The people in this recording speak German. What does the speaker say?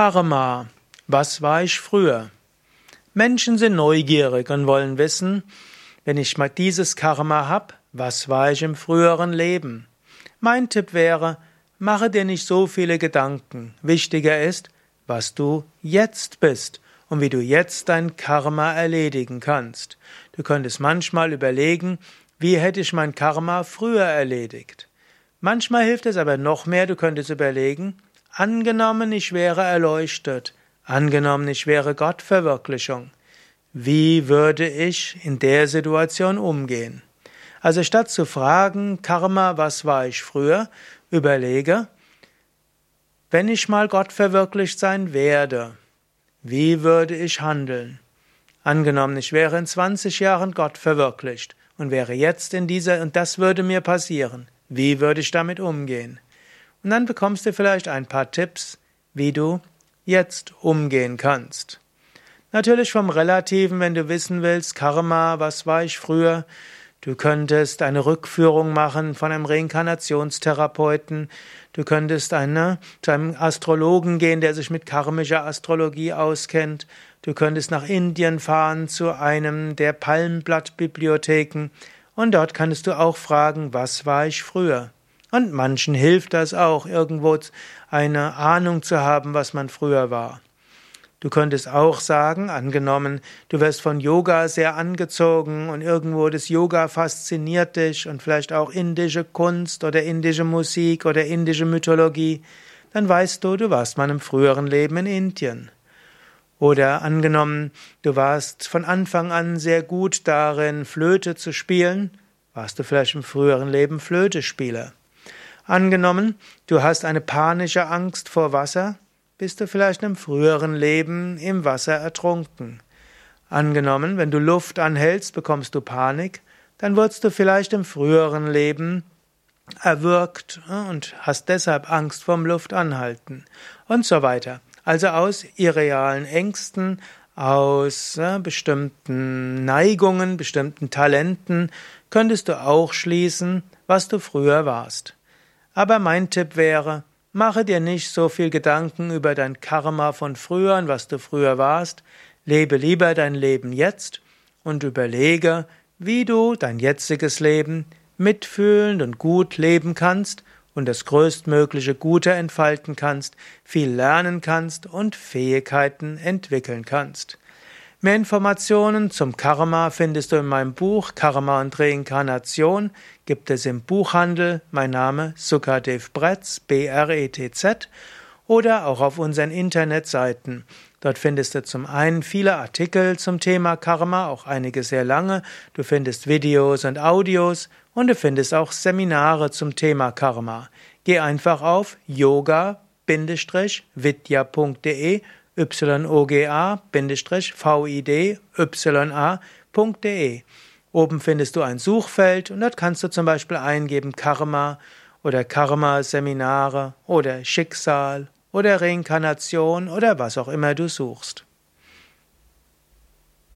Karma. Was war ich früher? Menschen sind neugierig und wollen wissen, wenn ich mal dieses Karma hab, was war ich im früheren Leben? Mein Tipp wäre, mache dir nicht so viele Gedanken. Wichtiger ist, was du jetzt bist und wie du jetzt dein Karma erledigen kannst. Du könntest manchmal überlegen, wie hätte ich mein Karma früher erledigt. Manchmal hilft es aber noch mehr, du könntest überlegen, Angenommen, ich wäre erleuchtet, angenommen, ich wäre Gottverwirklichung, wie würde ich in der Situation umgehen? Also statt zu fragen, Karma, was war ich früher, überlege, wenn ich mal Gott verwirklicht sein werde, wie würde ich handeln? Angenommen, ich wäre in 20 Jahren Gott verwirklicht und wäre jetzt in dieser, und das würde mir passieren, wie würde ich damit umgehen? Und dann bekommst du vielleicht ein paar Tipps, wie du jetzt umgehen kannst. Natürlich vom Relativen, wenn du wissen willst, Karma, was war ich früher? Du könntest eine Rückführung machen von einem Reinkarnationstherapeuten. Du könntest eine, zu einem Astrologen gehen, der sich mit karmischer Astrologie auskennt. Du könntest nach Indien fahren zu einem der Palmblattbibliotheken. Und dort kannst du auch fragen, was war ich früher? Und manchen hilft das auch, irgendwo eine Ahnung zu haben, was man früher war. Du könntest auch sagen, angenommen, du wirst von Yoga sehr angezogen und irgendwo das Yoga fasziniert dich und vielleicht auch indische Kunst oder indische Musik oder indische Mythologie, dann weißt du, du warst mal im früheren Leben in Indien. Oder angenommen, du warst von Anfang an sehr gut darin, Flöte zu spielen, warst du vielleicht im früheren Leben Flötespieler. Angenommen, du hast eine panische Angst vor Wasser, bist du vielleicht im früheren Leben im Wasser ertrunken. Angenommen, wenn du Luft anhältst, bekommst du Panik, dann wurdest du vielleicht im früheren Leben erwürgt äh, und hast deshalb Angst vorm Luftanhalten und so weiter. Also aus irrealen Ängsten, aus äh, bestimmten Neigungen, bestimmten Talenten könntest du auch schließen, was du früher warst. Aber mein Tipp wäre, mache dir nicht so viel Gedanken über dein Karma von früher und was du früher warst, lebe lieber dein Leben jetzt und überlege, wie du dein jetziges Leben mitfühlend und gut leben kannst und das größtmögliche Gute entfalten kannst, viel lernen kannst und Fähigkeiten entwickeln kannst. Mehr Informationen zum Karma findest du in meinem Buch Karma und Reinkarnation, gibt es im Buchhandel, mein Name Sukadev Bretz, B-R-E-T-Z, oder auch auf unseren Internetseiten. Dort findest du zum einen viele Artikel zum Thema Karma, auch einige sehr lange, du findest Videos und Audios und du findest auch Seminare zum Thema Karma. Geh einfach auf yoga-vidya.de yoga-vidya.de. Oben findest du ein Suchfeld und dort kannst du zum Beispiel eingeben Karma oder Karma-Seminare oder Schicksal oder Reinkarnation oder was auch immer du suchst.